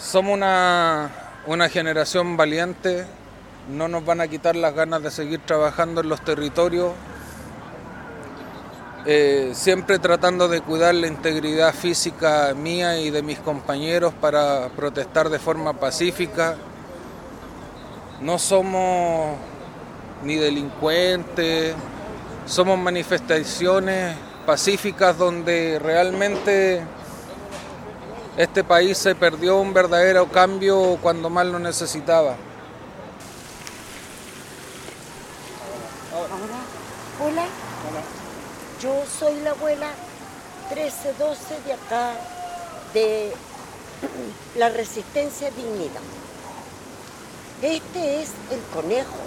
Somos una, una generación valiente, no nos van a quitar las ganas de seguir trabajando en los territorios, eh, siempre tratando de cuidar la integridad física mía y de mis compañeros para protestar de forma pacífica. No somos ni delincuentes, somos manifestaciones pacíficas donde realmente este país se perdió un verdadero cambio cuando más lo necesitaba. Hola. Yo soy la abuela 1312 de acá, de la Resistencia Dignidad. Este es el conejo,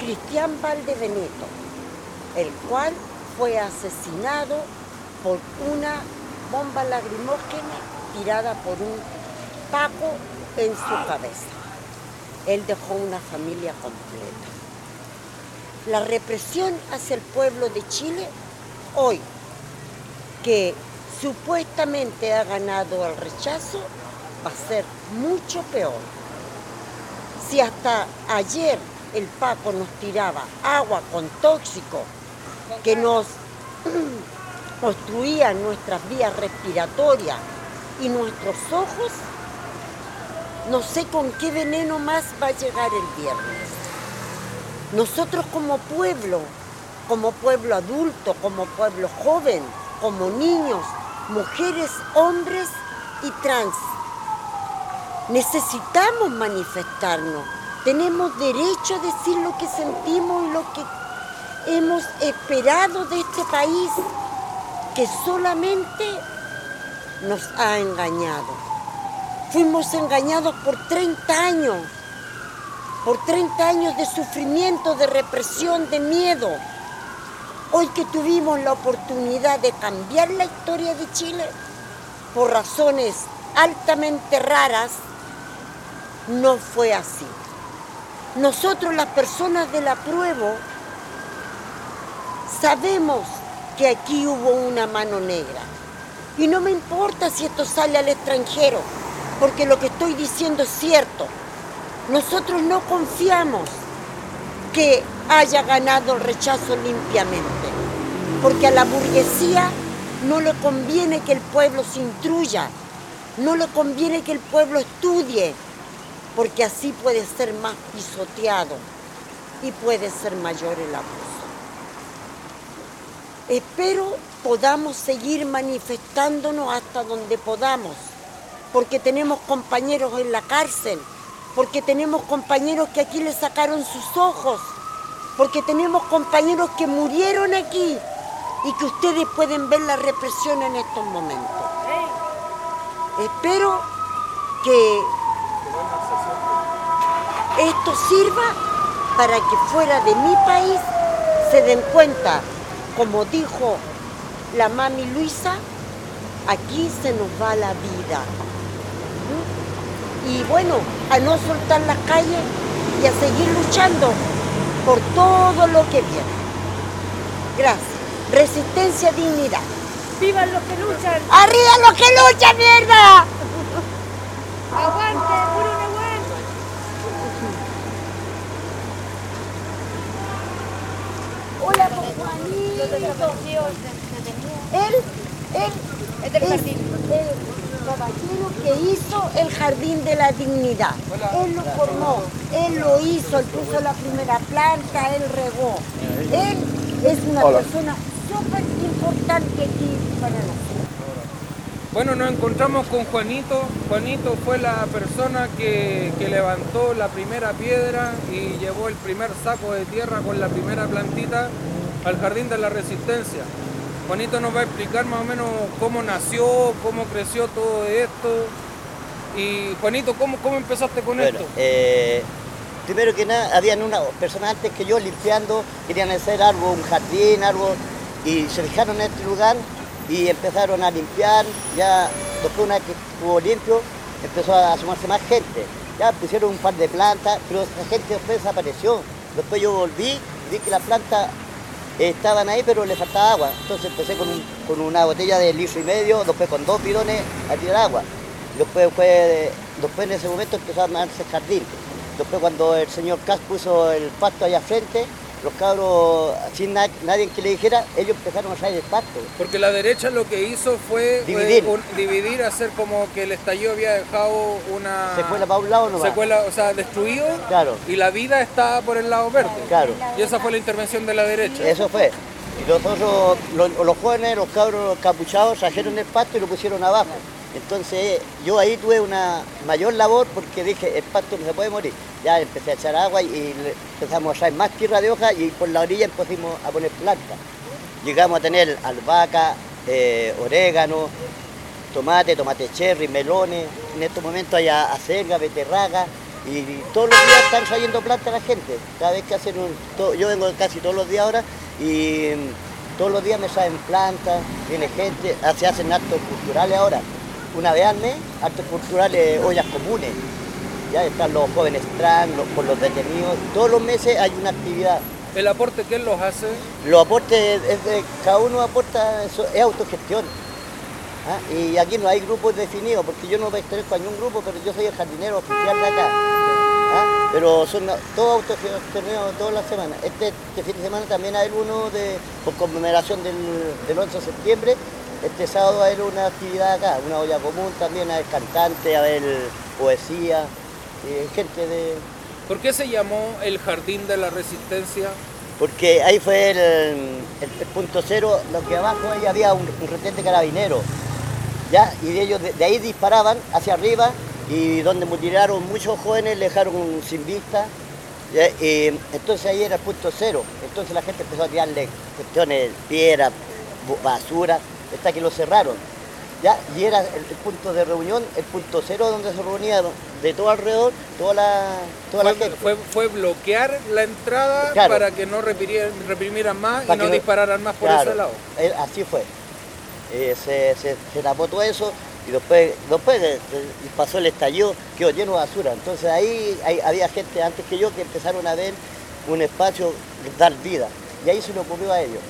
Cristian Valdebenito, el cual fue asesinado por una bomba lagrimógena tirada por un paco en su cabeza. Él dejó una familia completa. La represión hacia el pueblo de Chile hoy, que supuestamente ha ganado el rechazo, va a ser mucho peor. Si hasta ayer el Paco nos tiraba agua con tóxico que nos obstruía nuestras vías respiratorias y nuestros ojos, no sé con qué veneno más va a llegar el viernes. Nosotros como pueblo, como pueblo adulto, como pueblo joven, como niños, mujeres, hombres y trans, necesitamos manifestarnos. Tenemos derecho a decir lo que sentimos y lo que hemos esperado de este país, que solamente nos ha engañado. Fuimos engañados por 30 años, por 30 años de sufrimiento, de represión, de miedo. Hoy que tuvimos la oportunidad de cambiar la historia de Chile por razones altamente raras, no fue así. Nosotros las personas del apruebo sabemos que aquí hubo una mano negra. Y no me importa si esto sale al extranjero, porque lo que estoy diciendo es cierto. Nosotros no confiamos que haya ganado el rechazo limpiamente, porque a la burguesía no le conviene que el pueblo se intruya, no le conviene que el pueblo estudie, porque así puede ser más pisoteado y puede ser mayor el abuso. Espero podamos seguir manifestándonos hasta donde podamos, porque tenemos compañeros en la cárcel, porque tenemos compañeros que aquí le sacaron sus ojos, porque tenemos compañeros que murieron aquí y que ustedes pueden ver la represión en estos momentos. Espero que esto sirva para que fuera de mi país se den cuenta, como dijo la mami Luisa, aquí se nos va la vida. Y bueno, a no soltar las calles y a seguir luchando por todo lo que viene. Gracias. Resistencia, dignidad. ¡Vivan los que luchan! ¡Arriba los que luchan, mierda! ¡Aguante! ¡Puro aguante! Hola, Juanito. Él, él Es del es jardín. el caballero que hizo el Jardín de la Dignidad. Él lo formó, él lo hizo, él puso la primera planta, él regó. Él es una persona súper importante aquí para nosotros. Bueno, nos encontramos con Juanito. Juanito fue la persona que, que levantó la primera piedra y llevó el primer saco de tierra con la primera plantita al Jardín de la Resistencia. Juanito nos va a explicar más o menos cómo nació, cómo creció todo esto. Y Juanito, ¿cómo, cómo empezaste con Bueno, esto? eh, primero que nada, habían unas personas antes que yo limpiando, querían hacer algo, un jardín, algo, y se fijaron en este lugar y empezaron a limpiar. Ya después una vez que estuvo limpio, empezó a sumarse más gente. Ya pusieron un par de plantas, pero esa gente después desapareció. Después yo volví y vi que las plantas estaban ahí, pero le faltaba agua. Entonces empecé con, un- con una botella de litro y medio, después con dos bidones a tirar agua. Después, fue, después en ese momento empezó a armarse el jardín. Después cuando el señor Cas puso el pasto allá frente, los cabros, sin na- nadie que le dijera, ellos empezaron a traer el pasto. Porque la derecha lo que hizo fue eh, Dividir. un- dividir, hacer como que el estallido había dejado una Secuela para un lado nomás. secuela, o sea, destruido Claro. y la vida está por el lado verde. Claro. Y esa fue la intervención de la derecha. Eso fue. Y los, los jóvenes, los cabros capuchados, trajeron el pasto y lo pusieron abajo. Entonces yo ahí tuve una mayor labor porque dije, el pasto no se puede morir. Ya empecé a echar agua y empezamos a traer más tierra de hoja y por la orilla empezamos a poner plantas. Llegamos a tener albahaca, eh, orégano, tomate, tomate cherry, melones. En estos momentos hay acelga, beterraga y todos los días están trayendo plantas la gente. Cada vez que hacen un... yo vengo casi todos los días ahora y mm, todos los días me traen plantas, viene gente, se hacen actos culturales ahora. Una vez al mes, actos culturales, ollas comunes. Ya están los jóvenes trans, los, por los detenidos. Todos los meses hay una actividad. El aporte que él los hace, Los aportes, es de- cada uno aporta, eso es autogestión. ¿ah? Y aquí no hay grupos definidos, porque yo no pertenezco a ningún grupo, pero yo soy el jardinero oficial de acá. ¿ah? Pero son todos autogestionados todas las semanas. Este, este fin de semana también hay uno de, por conmemoración del, del 11 de septiembre. Este sábado hay una actividad acá, una olla común también, hay cantantes, a ver poesía, eh, gente de, ¿por qué se llamó el Jardín de la Resistencia? Porque ahí fue el, el- el punto cero, lo que abajo ahí había un, un retén de carabineros, ¿ya? Y de ellos de, de ahí disparaban hacia arriba y donde mutilaron muchos jóvenes le dejaron sin vista. Y entonces ahí era el punto cero. Entonces la gente empezó a tirarle cuestiones, piedra, bu- basura, hasta que lo cerraron. ¿ya? Y era el, el punto de reunión, el punto cero donde se reunían de todo alrededor, toda la, toda la Fue, gente. fue- fue bloquear la entrada Claro. para que no reprimieran, reprimieran más Para y no no- dispararan más por Claro, ese lado. eh, así fue. Eh, se, se, se tapó todo eso y después, después de- de- pasó el estallido, quedó lleno de basura. Entonces ahí hay- había gente antes que yo que empezaron a ver un espacio dar vida. Y ahí se le ocurrió a ellos.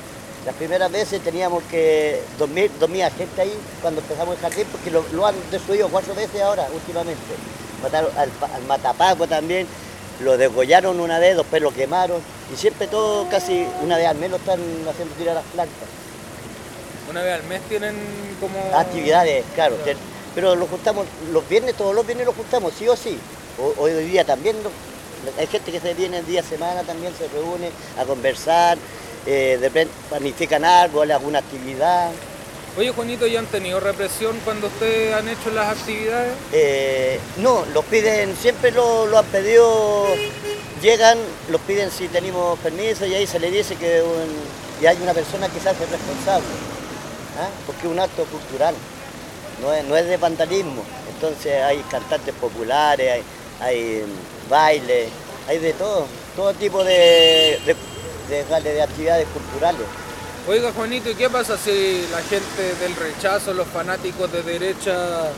Las primeras veces teníamos que dormir, dormía gente ahí cuando empezamos el jardín porque lo, lo han destruido cuatro veces ahora, últimamente. Mataron al, al matapaco también, lo degollaron una vez, después lo quemaron y siempre todo casi una vez al menos están haciendo tirar las plantas. Una vez al mes tienen como... Actividades, claro. Pero lo juntamos los viernes, todos los viernes lo juntamos, sí o sí. O- hoy día también, lo- hay gente que se viene el día de semana, también se reúne a conversar, eh, de repente planifican algo, alguna actividad. Oye, Juanito, ¿ya han tenido represión cuando ustedes han hecho las actividades? Eh, no, los piden, siempre lo, lo han pedido, llegan, los piden si tenemos permiso y ahí se le dice que un- y hay una persona que se hace responsable, ¿ah? porque es un acto cultural, no es, no es de vandalismo. Entonces hay cantantes populares, hay, hay baile, hay de todo, todo tipo de, de, de- de actividades culturales. Oiga, Juanito, ¿y qué pasa si la gente del rechazo, los fanáticos de derecha,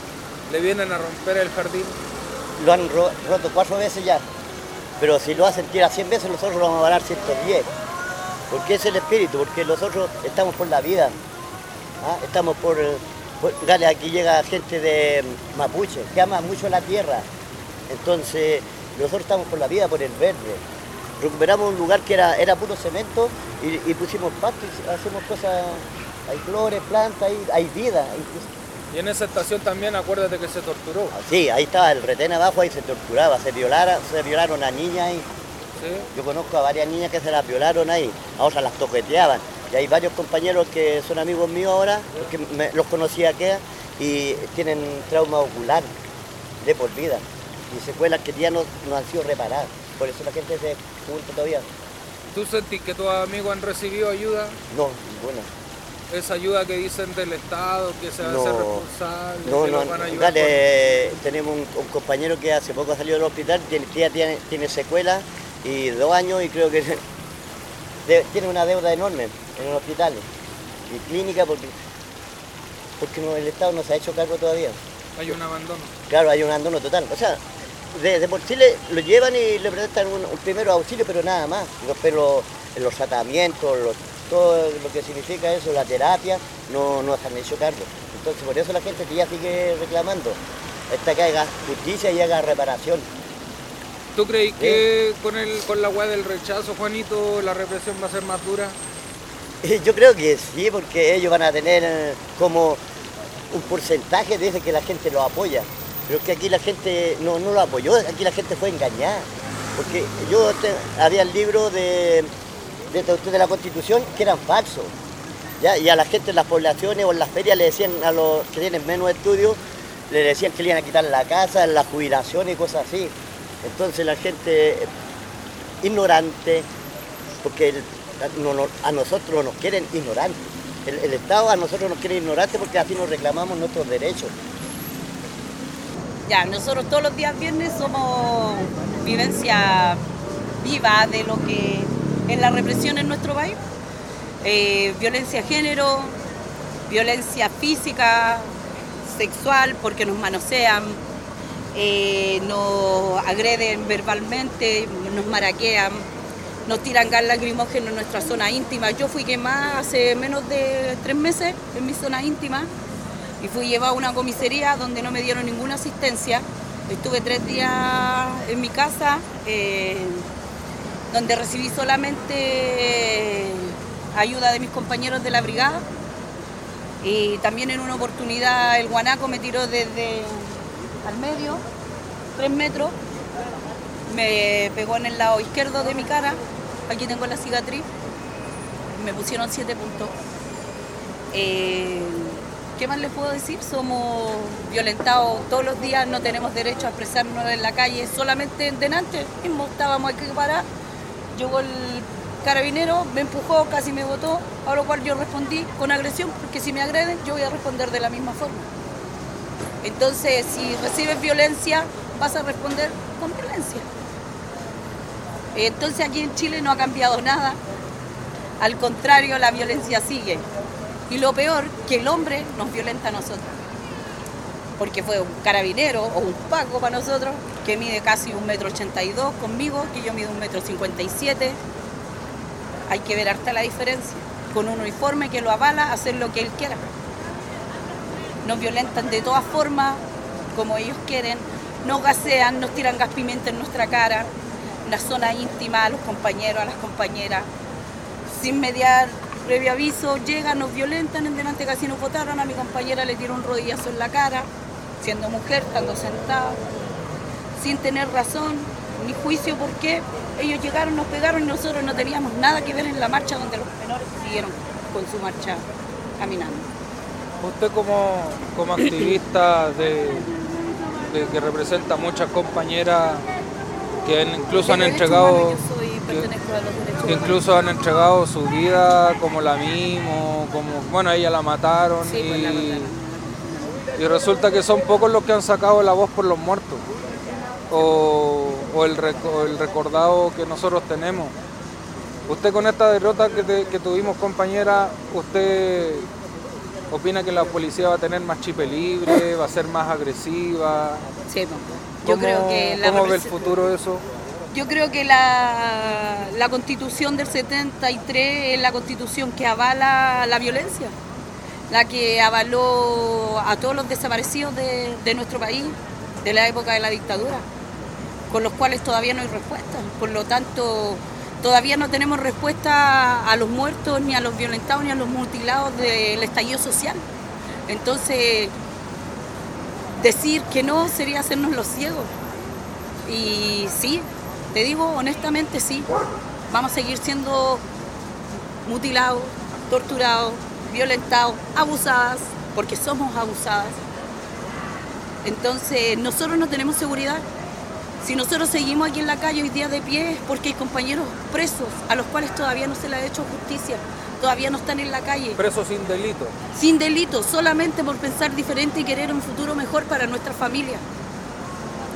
le vienen a romper el jardín? lo han ro- roto cuatro veces ya. Pero si lo hacen tirar 100 veces, nosotros lo vamos a ganar 110. Porque es el espíritu, porque nosotros estamos por la vida. ¿ah? Estamos por, por- Dale, aquí llega gente de Mapuche, que ama mucho la tierra. Entonces, nosotros estamos por la vida, por el verde. Recuperamos un lugar que era, era puro cemento y, y pusimos pasto y hacemos cosas. Hay flores, plantas, hay, hay vida. Y en esa estación también acuérdate que se torturó. Sí, ahí estaba el retén abajo, ahí se torturaba, se, violara, se violaron a niñas ahí. ¿sí? Yo conozco a varias niñas que se las violaron ahí, a otras las toqueteaban. Y hay varios compañeros que son amigos míos ahora, porque me- los conocí aquí, y tienen trauma ocular de por vida. Y secuelas que ya no, no han sido reparadas. Por eso la gente se junta todavía. ¿Tú sentís que tus amigos han recibido ayuda? No, ninguna. Esa ayuda que dicen del Estado, que se va a No. hacer responsable, No, que no, los van a ayudar. dale, tenemos un, un compañero que hace poco salió del hospital, tiene, tiene, tiene, secuelas y dos años y creo que de- tiene una deuda enorme en el hospital y clínica porque, porque el Estado no se ha hecho cargo todavía. Hay un abandono. Claro, hay un abandono total. O sea, de, de por Chile lo llevan y le prestan un, un primero auxilio, pero nada más. Después los, los tratamientos, los- todo lo que significa eso, la terapia, no, no han hecho cargo. Entonces por eso la gente ya sigue reclamando. hasta que haga justicia y haga reparación. ¿Tú crees que con, el, con la weá del rechazo, Juanito, la represión va a ser más dura? Yo creo que sí, porque ellos van a tener eh, como un porcentaje de ese que la gente lo apoya. Pero es que aquí la gente no, no lo apoyó, aquí la gente fue engañada. Porque yo te- había el libro de, de, de la Constitución que eran falsos. ¿ya? Y a la gente en las poblaciones o en las ferias le decían a los que tienen menos estudios, le decían que le iban a quitar la casa, la jubilación y cosas así. Entonces la gente ignorante, porque a nosotros no nos quieren ignorantes. El, el Estado a nosotros nos quiere ignorantes porque así nos reclamamos nuestros derechos. Nosotros todos los días viernes somos vivencia viva de lo que es la represión en nuestro país. Eh, violencia de género, violencia física, sexual, porque nos manosean, eh, nos agreden verbalmente, nos maraquean, nos tiran gas lacrimógeno en nuestra zona íntima. Yo fui quemada hace menos de tres meses en mi zona íntima y fui llevada a una comisaría donde no me dieron ninguna asistencia. Estuve tres días en mi casa, eh, donde recibí solamente eh, ayuda de mis compañeros de la brigada. Y también en una oportunidad el guanaco me tiró desde al medio, tres metros, me pegó en el lado izquierdo de mi cara, aquí tengo la cicatriz, me pusieron siete puntos. Eh, ¿Qué más les puedo decir? Somos violentados todos los días, no tenemos derecho a expresarnos en la calle, solamente en delante mismo estábamos aquí parados. Llegó el carabinero, me empujó, casi me botó, a lo cual yo respondí con agresión, porque si me agreden yo voy a responder de la misma forma. Entonces, si recibes violencia, vas a responder con violencia. Entonces aquí en Chile no ha cambiado nada. Al contrario, la violencia sigue. Y lo peor, que el hombre nos violenta a nosotros. Porque fue un carabinero o un paco para nosotros, que mide casi un metro ochenta y dos conmigo, que yo mido un metro cincuenta y siete. Hay que ver harta la diferencia. Con un uniforme que lo avala, hacer lo que él quiera. Nos violentan de todas formas, como ellos quieren. Nos gasean, nos tiran gas pimienta en nuestra cara, en la zona íntima, a los compañeros, a las compañeras. Sin mediar previo aviso, llegan, nos violentan, en delante casi nos botaron, a mi compañera le tiró un rodillazo en la cara, siendo mujer, estando sentada, sin tener razón ni juicio por qué. Ellos llegaron, nos pegaron y nosotros no teníamos nada que ver en la marcha donde los menores siguieron con su marcha caminando. Usted como, como activista de, de- que representa muchas compañeras que incluso han De entregado pertenezco a los derechos que humanos. incluso han entregado su vida como la mimo, como bueno ella la mataron Sí, pues, la mataron. y resulta que son pocos los que han sacado la voz por los muertos o, o el, rec- o el recordado que nosotros tenemos. Usted con esta derrota que, te- que tuvimos compañera, usted opina que la policía va a tener más chipe libre, va a ser más agresiva. Sí, pues. yo ¿Cómo- creo que la ¿Cómo ve el futuro eso? Yo creo que la, la constitución del 73 es la constitución que avala la violencia, la que avaló a todos los desaparecidos de, de nuestro país, de la época de la dictadura, con los cuales todavía no hay respuesta. Por lo tanto, todavía no tenemos respuesta a los muertos, ni a los violentados, ni a los mutilados del estallido social. Entonces, decir que no sería hacernos los ciegos. Y sí, te digo honestamente, sí, vamos a seguir siendo mutilados, torturados, violentados, abusadas, porque somos abusadas. Entonces, nosotros no tenemos seguridad. Si nosotros seguimos aquí en la calle hoy día de pie es porque hay compañeros presos a los cuales todavía no se les ha hecho justicia, todavía no están en la calle Preso sin delito. sin delito, solamente por pensar diferente y querer un futuro mejor para nuestra familia.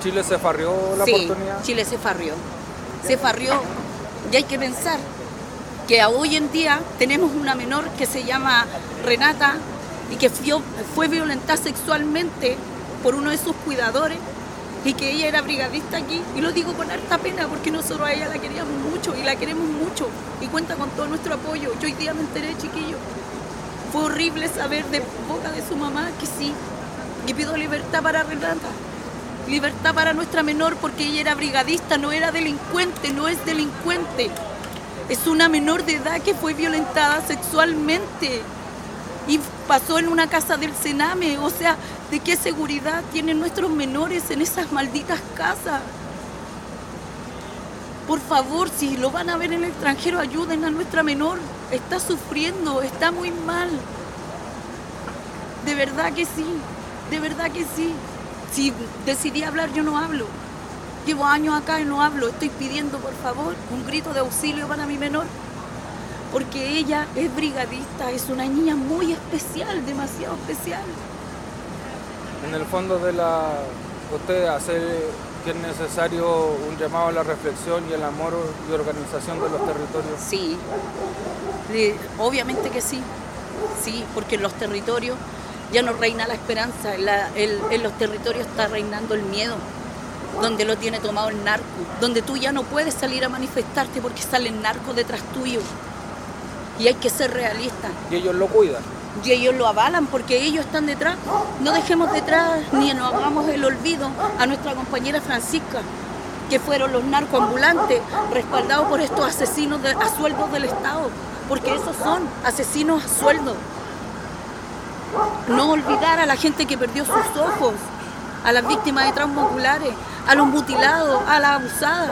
Chile se farrió la sí, oportunidad. Chile se farrió. Se farrió. Y hay que pensar que hoy en día tenemos una menor que se llama Renata y que fio- fue violentada sexualmente por uno de sus cuidadores y que ella era brigadista aquí. Y lo digo con harta pena porque nosotros a ella la queríamos mucho y la queremos mucho y cuenta con todo nuestro apoyo. Yo hoy día me enteré, chiquillo. Fue horrible saber de boca de su mamá que sí. Y pido libertad para Renata. Libertad para nuestra menor porque ella era brigadista, no era delincuente, no es delincuente. Es una menor de edad que fue violentada sexualmente y pasó en una casa del Sename. O sea, ¿de qué seguridad tienen nuestros menores en esas malditas casas? Por favor, si lo van a ver en el extranjero, ayuden a nuestra menor. Está sufriendo, está muy mal. De verdad que sí, de verdad que sí. Si decidí hablar, yo no hablo. Llevo años acá y no hablo. Estoy pidiendo, por favor, un grito de auxilio para mi menor. Porque ella es brigadista, es una niña muy especial, demasiado especial. En el fondo de la... Usted hace que es necesario un llamado a la reflexión y el amor y organización de los territorios. Sí, obviamente que sí, sí, porque en los territorios ya no reina la esperanza, en, la- el- en los territorios está reinando el miedo, donde lo tiene tomado el narco, donde tú ya no puedes salir a manifestarte porque sale el narco detrás tuyo. Y hay que ser realistas. Y ellos lo cuidan. Y ellos lo avalan porque ellos están detrás. No dejemos detrás ni nos hagamos el olvido a nuestra compañera Francisca, que fueron los narcoambulantes respaldados por estos asesinos de- a sueldos del Estado, porque esos son asesinos a sueldo. No olvidar a la gente que perdió sus ojos, a las víctimas de traumas oculares, a los mutilados, a las abusadas,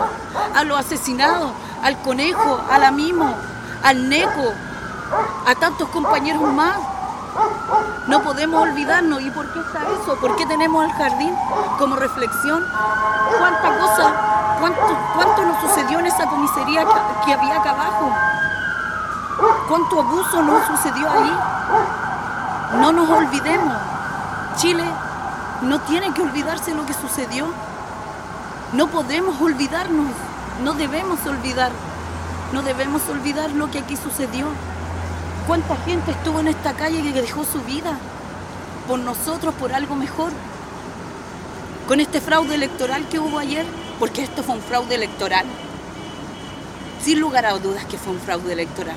a los asesinados, al conejo, a la mimo, al neco, a tantos compañeros más. No podemos olvidarnos. ¿Y por qué está eso? ¿Por qué tenemos el jardín como reflexión? ¿Cuánta cosa, cuánto, cuánto nos sucedió en esa comisaría que, que había acá abajo? ¿Cuánto abuso nos sucedió ahí? No nos olvidemos. Chile no tiene que olvidarse lo que sucedió. No podemos olvidarnos. No debemos olvidar. No debemos olvidar lo que aquí sucedió. ¿Cuánta gente estuvo en esta calle que dejó su vida? Por nosotros, por algo mejor. Con este fraude electoral que hubo ayer, porque esto fue un fraude electoral. Sin lugar a dudas que fue un fraude electoral.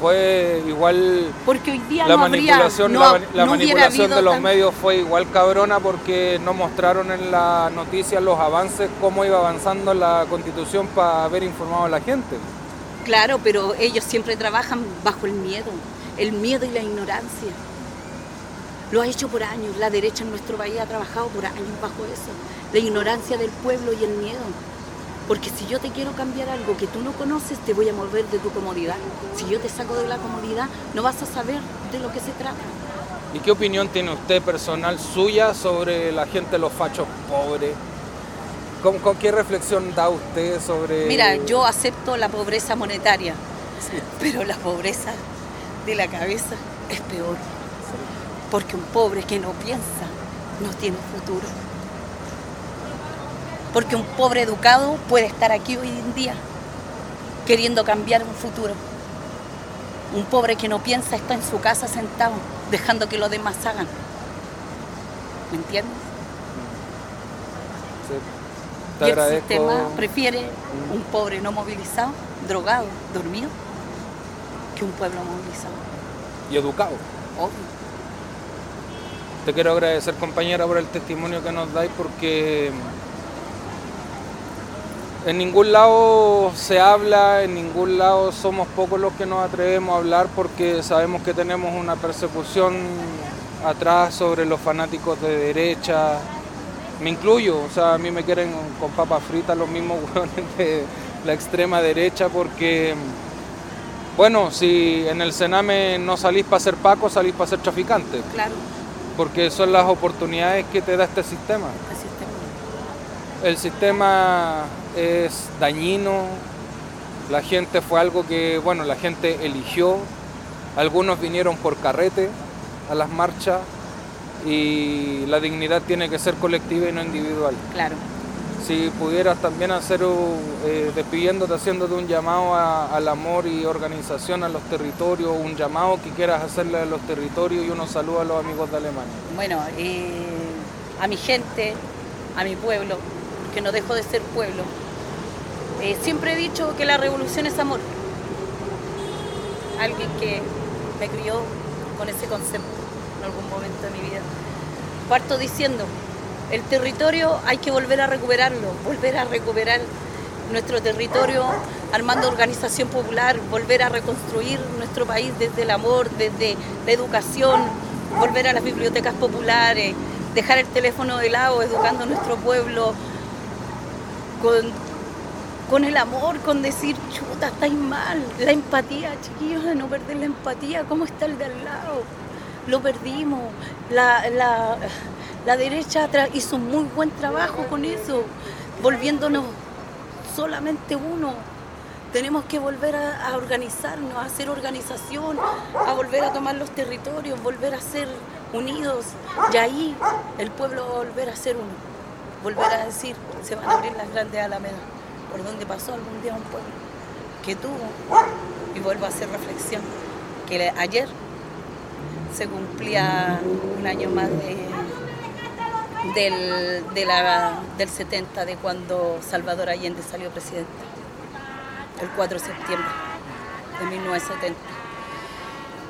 Fue igual Porque hoy día la no habría, manipulación, no, la, la no hubiera manipulación de los tan- medios fue igual cabrona porque no mostraron en la noticia los avances, cómo iba avanzando la constitución para haber informado a la gente. Claro, pero ellos siempre trabajan bajo el miedo, el miedo y la ignorancia. Lo ha hecho por años, la derecha en nuestro país ha trabajado por años bajo eso, la ignorancia del pueblo y el miedo. Porque si yo te quiero cambiar algo que tú no conoces, te voy a mover de tu comodidad. Si yo te saco de la comodidad, no vas a saber de lo que se trata. ¿Y qué opinión tiene usted personal suya sobre la gente, los fachos pobres? ¿Con, con qué reflexión da usted sobre...? Mira, yo acepto la pobreza monetaria, pero la pobreza de la cabeza es peor. Porque un pobre que no piensa no tiene futuro. Porque un pobre educado puede estar aquí hoy en día queriendo cambiar un futuro. Un pobre que no piensa está en su casa sentado, dejando que los demás hagan. ¿Me entiendes? Sí. Te Y el agradezco. sistema prefiere un pobre no movilizado, drogado, dormido, que un pueblo movilizado. Y educado. Obvio. Te quiero agradecer, compañera, por el testimonio que nos dais, porque en ningún lado se habla, en ningún lado somos pocos los que nos atrevemos a hablar, porque sabemos que tenemos una persecución atrás sobre los fanáticos de derecha. Me incluyo, o sea, a mí me quieren con papas fritas los mismos hueones de la extrema derecha, porque, bueno, si en el Sename no salís para ser Paco, salís para ser traficante Claro, porque son las oportunidades que te da este sistema. El sistema. Es dañino, la gente fue algo que, bueno, la gente eligió, algunos vinieron por carrete a las marchas y la dignidad tiene que ser colectiva y no individual. Claro. Si pudieras también hacer, eh, despidiéndote, haciéndote un llamado a- al amor y organización a los territorios, un llamado que quieras hacerle a los territorios y unos saludos a los amigos de Alemania. Bueno, eh, a mi gente, a mi pueblo, que no dejo de ser pueblo, eh, siempre he dicho que la revolución es amor. Alguien que me crió con ese concepto en algún momento de mi vida. Parto diciendo El territorio hay que volver a recuperarlo, volver a recuperar nuestro territorio armando organización popular, volver a reconstruir nuestro país desde el amor, desde la educación, volver a las bibliotecas populares, dejar el teléfono de lado, educando a nuestro pueblo con, con el amor, con decir, chuta, estáis mal, la empatía, chiquillos, de no perder la empatía, ¿cómo está el de al lado? Lo perdimos, la, la, la derecha hizo un muy buen trabajo con eso, volviéndonos solamente uno. Tenemos que volver a, a, organizarnos, a hacer organización, a volver a tomar los territorios, volver a ser unidos. Y ahí el pueblo va a volver a ser uno. Volver a decir, se van a abrir las grandes alamedas, por donde pasó algún día un pueblo que tuvo, y vuelvo a hacer reflexión, que ayer se cumplía un año más de, del, del 70, de cuando Salvador Allende salió presidente, el 4 de septiembre de 1970.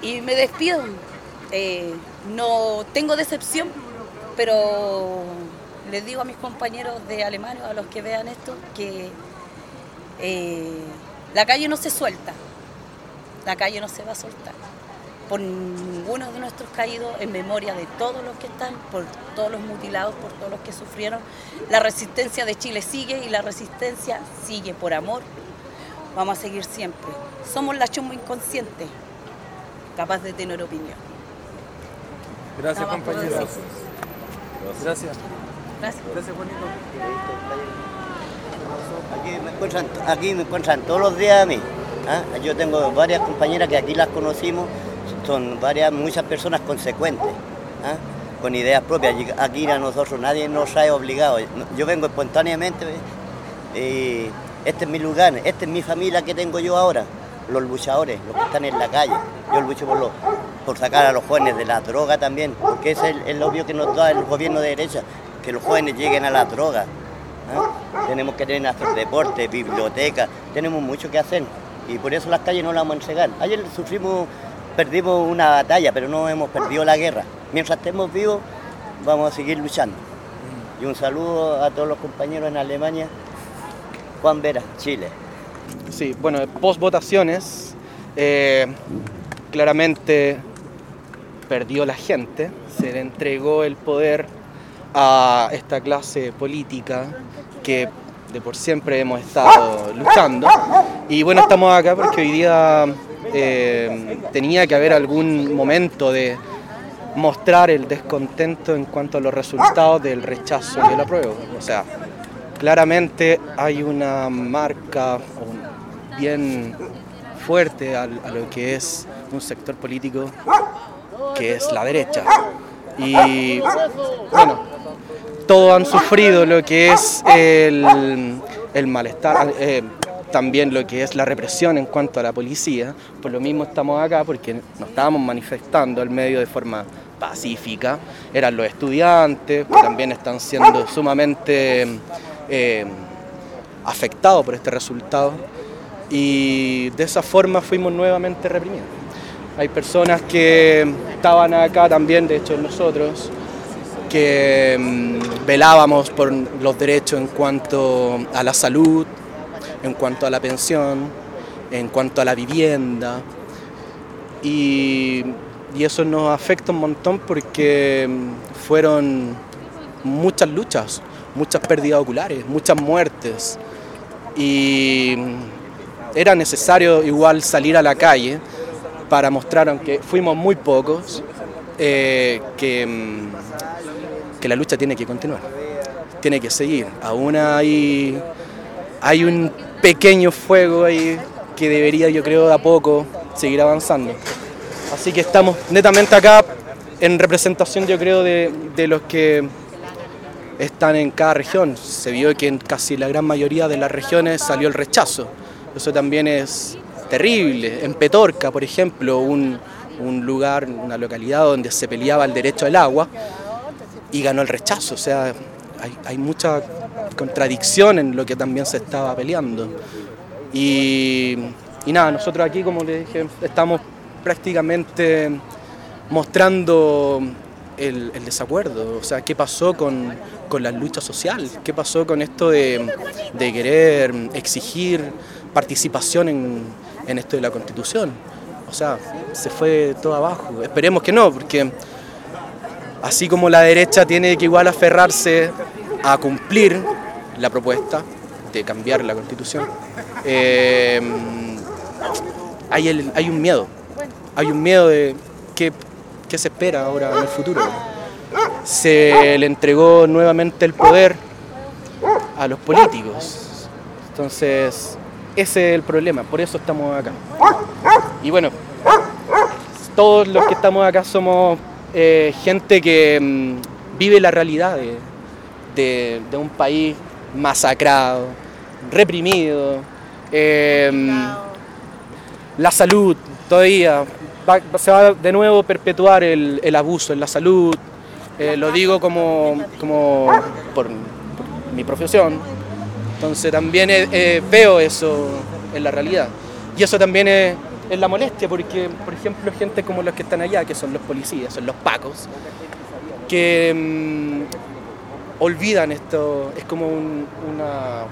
Y me despido. Eh, no tengo decepción, pero les digo a mis compañeros de Alemania, a los que vean esto, que eh, la calle no se suelta, la calle no se va a soltar por ninguno de nuestros caídos, en memoria de todos los que están, por todos los mutilados, por todos los que sufrieron. La resistencia de Chile sigue y la resistencia sigue por amor. Vamos a seguir siempre. Somos la chumba inconsciente, capaz de tener opinión. Gracias, compañero. Gracias. Gracias. Gracias, Juanito. Aquí me encuentran, aquí me encuentran todos los días a mí. ¿ah? Yo tengo varias compañeras que aquí las conocimos, son varias, muchas personas consecuentes, ¿ah? con ideas propias. Aquí a nosotros nadie nos ha obligado. Yo vengo espontáneamente y este es mi lugar, esta es mi familia que tengo yo ahora, los luchadores, los que están en la calle. Yo lucho por, los, por sacar a los jóvenes de la droga también, porque ese es el, el obvio que nos da el gobierno de derecha, que los jóvenes lleguen a la droga. ¿ah? Tenemos que tener hacer deporte, biblioteca, tenemos mucho que hacer y por eso las calles no las vamos a entregar. Ayer sufrimos, perdimos una batalla, pero no hemos perdido la guerra. Mientras estemos vivos, vamos a seguir luchando. Y un saludo a todos los compañeros en Alemania. Juan Vera, Chile. Sí, bueno, post votaciones, eh, claramente perdió la gente, se le entregó el poder a esta clase política que de por siempre hemos estado luchando. Y bueno, estamos acá porque hoy día eh, tenía que haber algún momento de mostrar el descontento en cuanto a los resultados del rechazo y el apruebo. O sea, claramente hay una marca bien fuerte a, a lo que es un sector político que es la derecha. Y bueno, todos han sufrido lo que es el, el malestar, eh, también lo que es la represión en cuanto a la policía. Por lo mismo estamos acá porque nos estábamos manifestando al medio de forma pacífica. Eran los estudiantes, que también están siendo sumamente eh, afectados por este resultado. Y de esa forma fuimos nuevamente reprimidos. Hay personas que estaban acá también, de hecho nosotros, que mm, velábamos por los derechos en cuanto a la salud, en cuanto a la pensión, en cuanto a la vivienda. Y, y eso nos afecta un montón porque mm, fueron muchas luchas, muchas pérdidas oculares, muchas muertes. Y mm, era necesario igual salir a la calle para mostrar, aunque fuimos muy pocos, eh, que, que la lucha tiene que continuar, tiene que seguir. Aún hay, hay un pequeño fuego ahí que debería, yo creo, de a poco seguir avanzando. Así que estamos netamente acá en representación, yo creo, de, de los que están en cada región. Se vio que en casi la gran mayoría de las regiones salió el rechazo. Eso también es terrible. En Petorca, por ejemplo, un, un lugar, una localidad donde se peleaba el derecho al agua y ganó el rechazo. O sea, hay, hay mucha contradicción en lo que también se estaba peleando. Y, y nada, nosotros aquí, como les dije, estamos prácticamente mostrando el, el desacuerdo, o sea, qué pasó con, con la lucha social, qué pasó con esto de, de querer exigir participación en, en esto de la constitución. O sea, se fue todo abajo. Esperemos que no, porque así como la derecha tiene que igual aferrarse a cumplir la propuesta de cambiar la constitución, eh, hay, un miedo. Hay un miedo de qué se espera ahora en el futuro. Se le entregó nuevamente el poder a los políticos. Entonces, ese es el problema, por eso estamos acá. Y bueno, todos los que estamos acá somos eh, gente que mm, vive la realidad de, de- de un país masacrado, reprimido, eh, la salud todavía, va- se va de nuevo a perpetuar el, el abuso en la salud, eh, lo digo como, como por, por mi profesión, entonces también veo eso en la realidad. Y eso también es, es la molestia, porque, por ejemplo, gente como los que están allá, que son los policías, son los pacos, que mm, olvidan esto, es como un- una,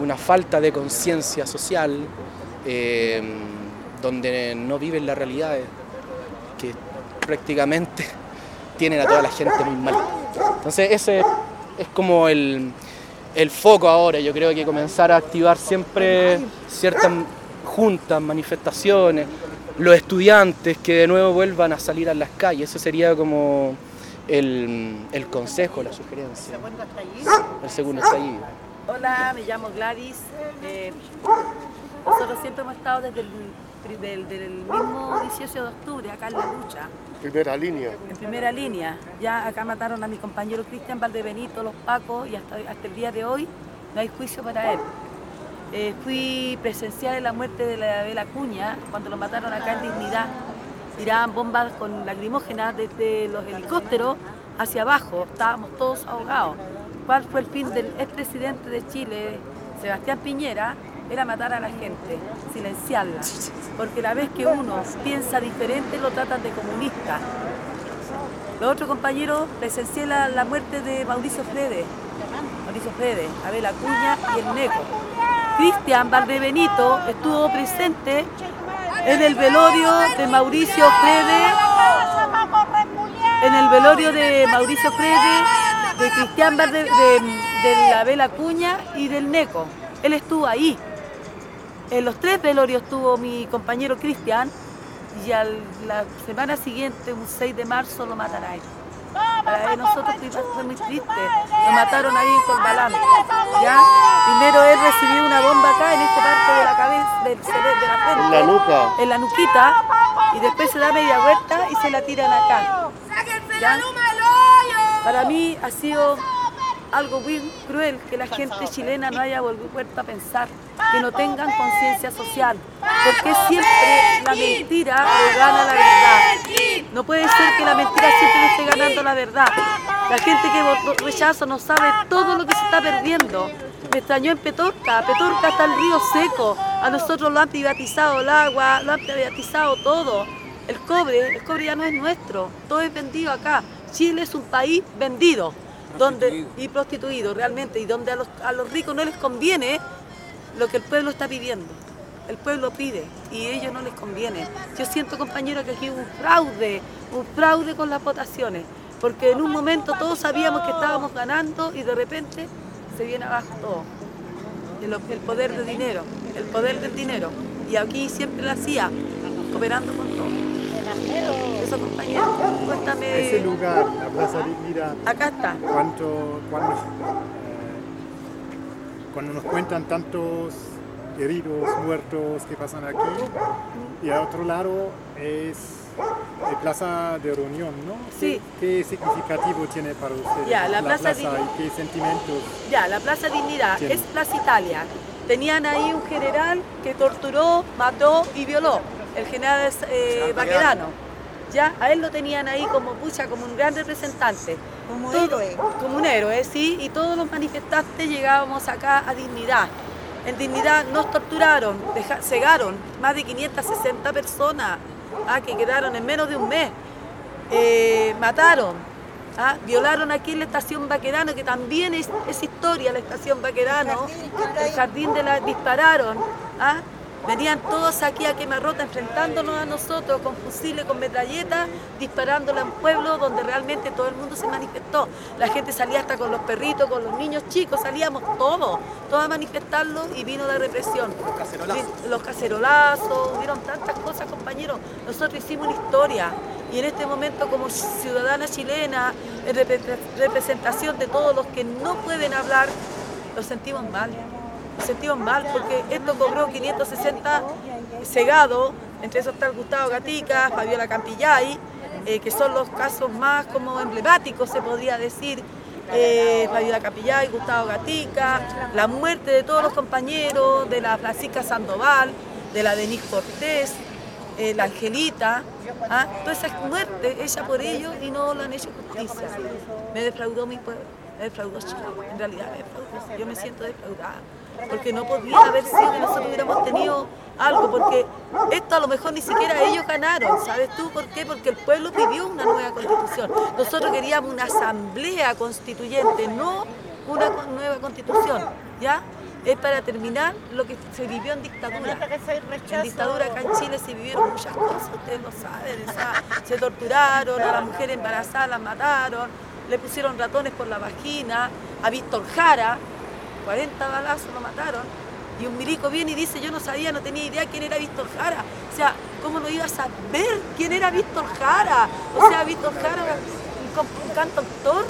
una falta de conciencia social, eh, donde no viven la realidad, eh, que prácticamente tienen a toda la gente muy mal. Entonces ese es como el, el foco ahora, yo creo que comenzar a activar siempre ciertas juntas, manifestaciones, los estudiantes que de nuevo vuelvan a salir a las calles, ese sería como el, el consejo, la sugerencia. El segundo estallido. Hola, me llamo Gladys. Eh, nosotros siempre hemos estado desde el del, del mismo 18 de octubre acá en la lucha, Primera línea. en primera línea. Ya acá mataron a mi compañero Cristian Valdebenito, los Pacos, y hasta, hasta el día de hoy no hay juicio para él. Eh, fui presencial en la muerte de la Bela Cuña cuando lo mataron acá en Dignidad. Tiraban bombas con lacrimógenas desde los helicópteros hacia abajo. Estábamos todos ahogados. ¿Cuál fue el fin del expresidente de Chile, Sebastián Piñera? Era matar a la gente, silenciarla. Porque la vez que uno piensa diferente lo tratan de comunista. Los otros compañeros presencié la, la muerte de Mauricio Fredes. Mauricio Fredes, Abel Acuña y el Neco. Cristian Valdebenito estuvo presente en el velorio de Mauricio Fredes, en el velorio de Mauricio Fredes, de Cristian Valde, de, de la Abel Acuña y del Neco. Él estuvo ahí. En los tres velorios estuvo mi compañero Cristian y a la semana siguiente, un 6 de marzo, lo matan a él. Para nosotros fue muy triste. Lo mataron ahí en Corbalán. ¿ya? Primero él recibió una bomba acá en esta parte de la cabeza, del de la frente. En la nuca. En la nuquita. Y después se da media vuelta y se la tiran acá. ¿ya? Para mí ha sido algo muy cruel que la gente chilena no haya vuelto a pensar, que no tengan conciencia social, porque siempre la mentira le gana la verdad. No puede ser que la mentira siempre le esté ganando la verdad. La gente que votó rechazo no sabe todo lo que se está perdiendo. Me extrañó en Petorca, Petorca está el río seco, a nosotros lo han privatizado el agua, lo han privatizado todo. El cobre, el cobre ya no es nuestro, todo es vendido acá. Chile es un país vendido donde, y prostituido realmente, y donde a los, a los ricos no les conviene lo que el pueblo está pidiendo. El pueblo pide y a ellos no les conviene. Yo siento, compañero, que aquí hubo un fraude, un fraude con las votaciones, porque en un momento todos sabíamos que estábamos ganando y de repente se viene abajo todo. El, el poder del dinero, el poder del dinero. Y aquí siempre lo hacía, cooperando con todo. Eso, compañero, cuéntame. Ese lugar, la Plaza Dignidad, Acá está. cuánto, cuando, cuando nos cuentan tantos heridos, muertos que pasan aquí, y a otro lado es la Plaza de Reunión, ¿no? Sí. ¿Qué, qué significativo tiene para ustedes Ya, la Plaza de- y qué sentimientos? Ya, la Plaza Dignidad es Plaza Italia. Tenían ahí un general que torturó, mató y violó, el general eh, Baquedano. Ya, a él lo tenían ahí como pucha, como un gran representante. Como Todo- héroe. Como un héroe, sí, y todos los manifestantes llegábamos acá a Dignidad. En Dignidad nos torturaron, deja- cegaron más de 560 personas ah, que quedaron en menos de un mes. eh, mataron, ¿ah? violaron aquí en la estación Baquedano, que también es, es historia la estación Baquedano, el jardín de la dispararon. ¿ah? Venían todos aquí a quemarrota enfrentándonos a nosotros con fusiles, con metralletas, disparándole a un pueblo donde realmente todo el mundo se manifestó. La gente salía hasta con los perritos, con los niños chicos, salíamos todos, todos a manifestarlo y vino la represión. Los cacerolazos. Los cacerolazos, hubieron tantas cosas, compañeros. Nosotros hicimos una historia y en este momento como ciudadana chilena, en repre- representación de todos los que no pueden hablar, lo sentimos mal. Sentimos mal porque esto cobró 560 cegados, entre esos está Gustavo Gatica, Fabiola Campillay, eh, que son los casos más como emblemáticos, se podría decir. Eh, Fabiola Campillay, Gustavo Gatica, la muerte de todos los compañeros, de la Francisca Sandoval, de la Denise Cortés, eh, la Angelita, ¿ah? todas esas muertes hechas por ellos y no lo han hecho justicia. Me defraudó mi pueblo, me defraudó Chile, en realidad me defraudó. Yo me siento defraudada, porque no podía haber sido que nosotros hubiéramos tenido algo, porque esto a lo mejor ni siquiera ellos ganaron, ¿sabes tú por qué? Porque el pueblo pidió una nueva constitución. Nosotros queríamos una asamblea constituyente, no una nueva constitución, ¿ya? Es para terminar lo que se vivió en dictadura. En dictadura acá en Chile se vivieron muchas cosas, ustedes lo saben. se torturaron, a la mujer embarazada la mataron, le pusieron ratones por la vagina, a Víctor Jara, 40 balazos lo mataron. Y un milico viene y dice, yo no sabía, no tenía idea quién era Víctor Jara. O sea, ¿cómo no iba a saber quién era Víctor Jara? O sea, Víctor Jara era un, un cantautor.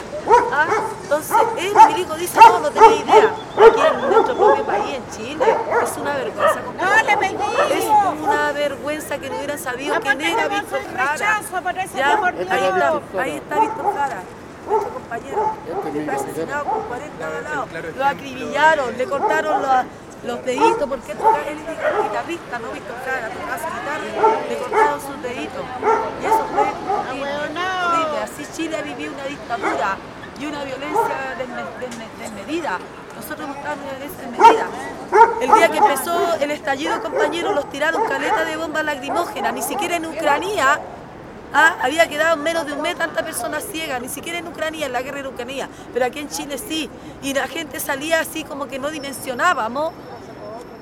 ¿ah? Entonces, el milico dice, no, no tenía idea. Aquí en nuestro propio país, en Chile, es una vergüenza. compañero. Es una vergüenza que no hubieran sabido quién era Víctor Jara. ¿Ya? Ahí está, ahí está Víctor Jara. Nuestro compañero, que fue asesinado con 40 balados. Lo acribillaron, le cortaron los, los deditos, porque él toca- él es guitarrista, no Víctor Jara, tocaba su guitarra, le cortaron sus deditos. Y eso fue horrible, horrible. Así Chile vivió una dictadura y una violencia desme- desme- desmedida. Nosotros hemos estado en una violencia desmedida. El día que empezó el estallido, compañeros, los tiraron caleta de bombas lacrimógenas, ni siquiera en Ucrania. Ah, había quedado en menos de un mes tanta personas ciegas, ni siquiera en Ucrania, en la guerra en Ucrania, pero aquí en Chile sí. Y la gente salía así como que no dimensionábamos,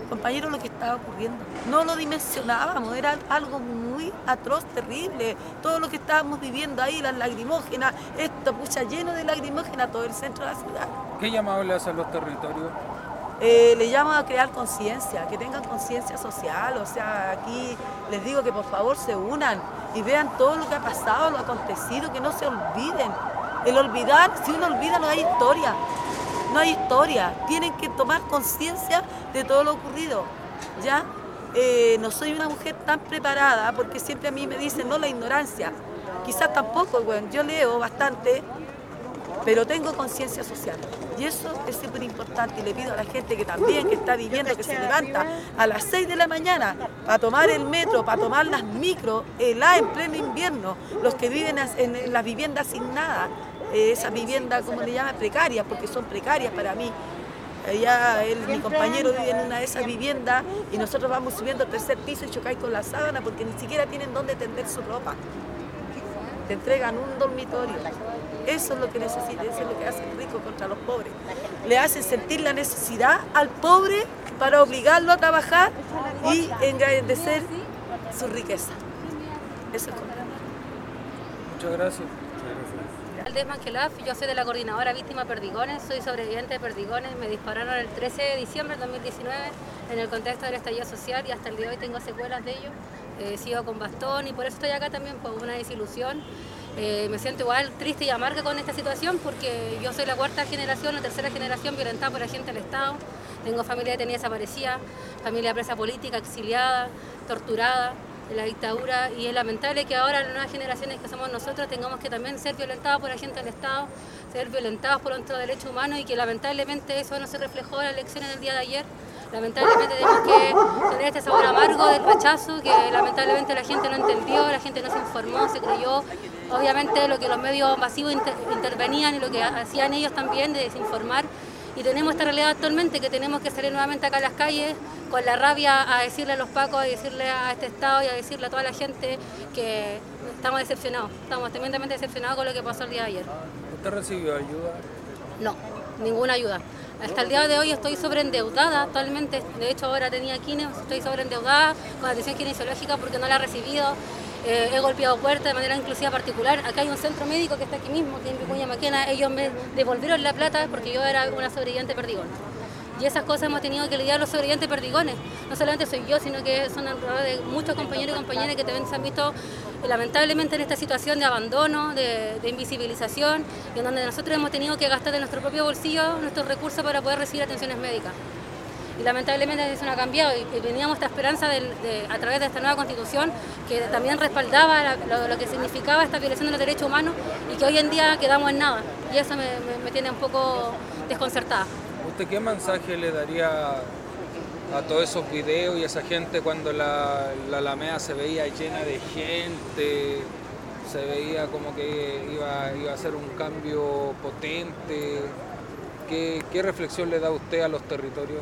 compañeros, lo que estaba ocurriendo. No lo dimensionábamos, era algo muy atroz, terrible. Todo lo que estábamos viviendo ahí, las lagrimógenas, esto, pucha, lleno de lagrimógenas, todo el centro de la ciudad. ¿Qué llamado le hace a los territorios? Eh, le llamo a crear conciencia, que tengan conciencia social, o sea, aquí les digo que por favor se unan y vean todo lo que ha pasado, lo acontecido, que no se olviden. El olvidar, si uno olvida no hay historia, no hay historia, tienen que tomar conciencia de todo lo ocurrido, ¿ya? Eh, no soy una mujer tan preparada, porque siempre a mí me dicen, no, la ignorancia, quizás tampoco, bueno, yo leo bastante, pero tengo conciencia social. Y eso es súper importante y le pido a la gente que también, que está viviendo, que se levanta a las 6 de la mañana para tomar el metro, para tomar las micro, el A en pleno invierno, los que viven en las viviendas sin nada, eh, esas viviendas, como le llaman, precarias, porque son precarias para mí. Allá él, mi compañero vive en una de esas viviendas y nosotros vamos subiendo al tercer piso y chocáis con la sábana porque ni siquiera tienen dónde tender su ropa te entregan un dormitorio. Eso es lo que necesita, eso es lo que hace el rico contra los pobres. Le hacen sentir la necesidad al pobre para obligarlo a trabajar y engrandecer su riqueza. Eso es. Muchas gracias. Aldez Mangelaf, yo soy de la coordinadora víctima Perdigones, soy sobreviviente de Perdigones, me dispararon el 13 de diciembre del 2019 en el contexto del estallido social y hasta el día de hoy tengo secuelas de ello. Eh, sigo con bastón y por eso estoy acá también por una desilusión. Eh, me siento igual triste y amarga con esta situación porque yo soy la cuarta generación, la tercera generación violentada por agentes del Estado. Tengo familia detenida desaparecida, familia presa política, exiliada, torturada en la dictadura y es lamentable que ahora las nuevas generaciones que somos nosotros tengamos que también ser violentados por agentes del Estado, ser violentados por nuestros derechos humanos y que lamentablemente eso no se reflejó en la elección del día de ayer. Lamentablemente tenemos que tener este sabor amargo del rechazo que lamentablemente la gente no entendió, la gente no se informó, se creyó obviamente lo que los medios masivos inter- intervenían y lo que hacían ellos también de desinformar y tenemos esta realidad actualmente que tenemos que salir nuevamente acá a las calles con la rabia a decirle a los pacos, a decirle a este Estado y a decirle a toda la gente que estamos decepcionados, estamos tremendamente decepcionados con lo que pasó el día de ayer. ¿Usted recibió ayuda? No, ninguna ayuda. Hasta el día de hoy estoy sobreendeudada actualmente. De hecho, ahora tenía quine, estoy sobreendeudada con atención kinesiológica porque no la he recibido. Eh, he golpeado puertas de manera inclusiva particular. Acá hay un centro médico que está aquí mismo, que en Vicuña Maquena. Ellos me devolvieron la plata porque yo era una sobreviviente perdigón. Y esas cosas hemos tenido que lidiar los sobrevivientes perdigones. No solamente soy yo, sino que son alrededor de muchos compañeros y compañeras que también se han visto eh, lamentablemente en esta situación de abandono, de, invisibilización, y en donde nosotros hemos tenido que gastar de nuestro propio bolsillo nuestros recursos para poder recibir atenciones médicas. Y lamentablemente eso no ha cambiado y, teníamos esta esperanza de- a través de esta nueva constitución que también respaldaba lo que significaba esta violación de los derechos humanos y que hoy en día quedamos en nada. Y eso me, me- me tiene un poco desconcertada. ¿Usted qué mensaje le daría a todos esos videos y a esa gente cuando la, la Alameda se veía llena de gente, se veía como que iba, a ser un cambio potente? ¿Qué, reflexión le da usted a los territorios?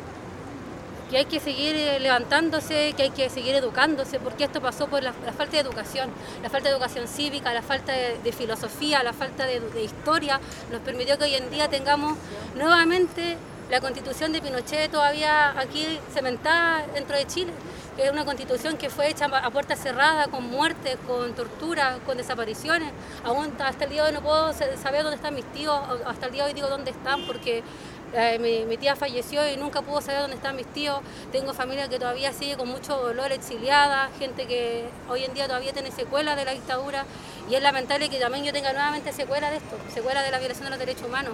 que hay que seguir eh, levantándose, que hay que seguir educándose, porque esto pasó por la, falta de educación, la falta de educación cívica, la falta de, filosofía, la falta de historia, nos permitió que hoy en día tengamos nuevamente la constitución de Pinochet todavía aquí cementada dentro de Chile, que es una constitución que fue hecha a puerta cerrada, con muertes, con tortura, con desapariciones. Aún hasta el día de hoy no puedo sa- saber dónde están mis tíos, hasta el día de hoy digo dónde están, porque eh, mi, mi tía falleció y nunca pudo saber dónde están mis tíos. Tengo familia que todavía sigue con mucho dolor exiliada, gente que hoy en día todavía tiene secuelas de la dictadura y es lamentable que también yo tenga nuevamente secuelas de esto, secuelas de la violación de los derechos humanos.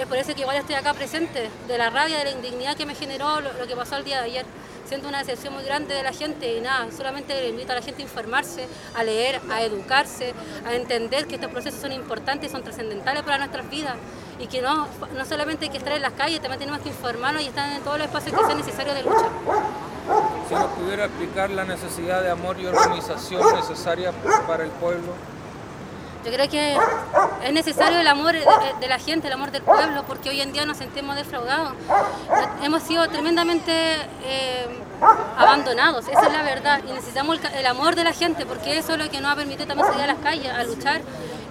Es por eso que igual estoy acá presente, de la rabia, de la indignidad que me generó lo, lo que pasó el día de ayer. Siento una decepción muy grande de la gente y nada, solamente le invito a la gente a informarse, a leer, a educarse, a entender que estos procesos son importantes, son trascendentales para nuestras vidas y que no, no solamente hay que estar en las calles, también tenemos que informarnos y estar en todos los espacios que sean necesarios de lucha. Si nos pudiera explicar la necesidad de amor y organización necesaria para el pueblo. Yo creo que es necesario el amor de, la gente, el amor del pueblo, porque hoy en día nos sentimos defraudados. Hemos sido tremendamente eh, abandonados, esa es la verdad, y necesitamos el, el amor de la gente, porque eso es lo que nos ha permitido también salir a las calles a luchar.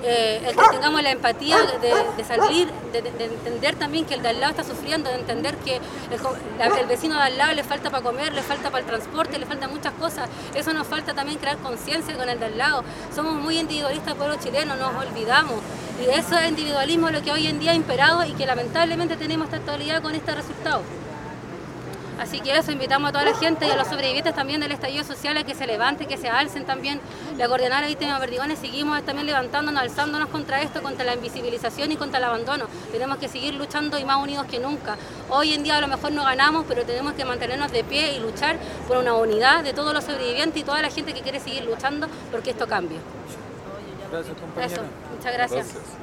Eh, el que tengamos la empatía de, salir, de, de- de entender también que el de al lado está sufriendo, de entender que el, vecino de al lado le falta para comer, le falta para el transporte, le faltan muchas cosas. Eso nos falta también crear conciencia con el de al lado. Somos muy individualistas, pueblo chileno, nos olvidamos. Y eso es individualismo lo que hoy en día ha imperado y que lamentablemente tenemos esta actualidad con este resultado. Así que eso, invitamos a toda la gente y a los sobrevivientes también del estallido social a que se levanten, que se alcen también. La coordinadora víctima de Perdigones seguimos también levantándonos, alzándonos contra esto, contra la invisibilización y contra el abandono. Tenemos que seguir luchando y más unidos que nunca. Hoy en día a lo mejor no ganamos, pero tenemos que mantenernos de pie y luchar por una unidad de todos los sobrevivientes y toda la gente que quiere seguir luchando porque esto cambie. Gracias, compañera. Eso, muchas gracias. Gracias.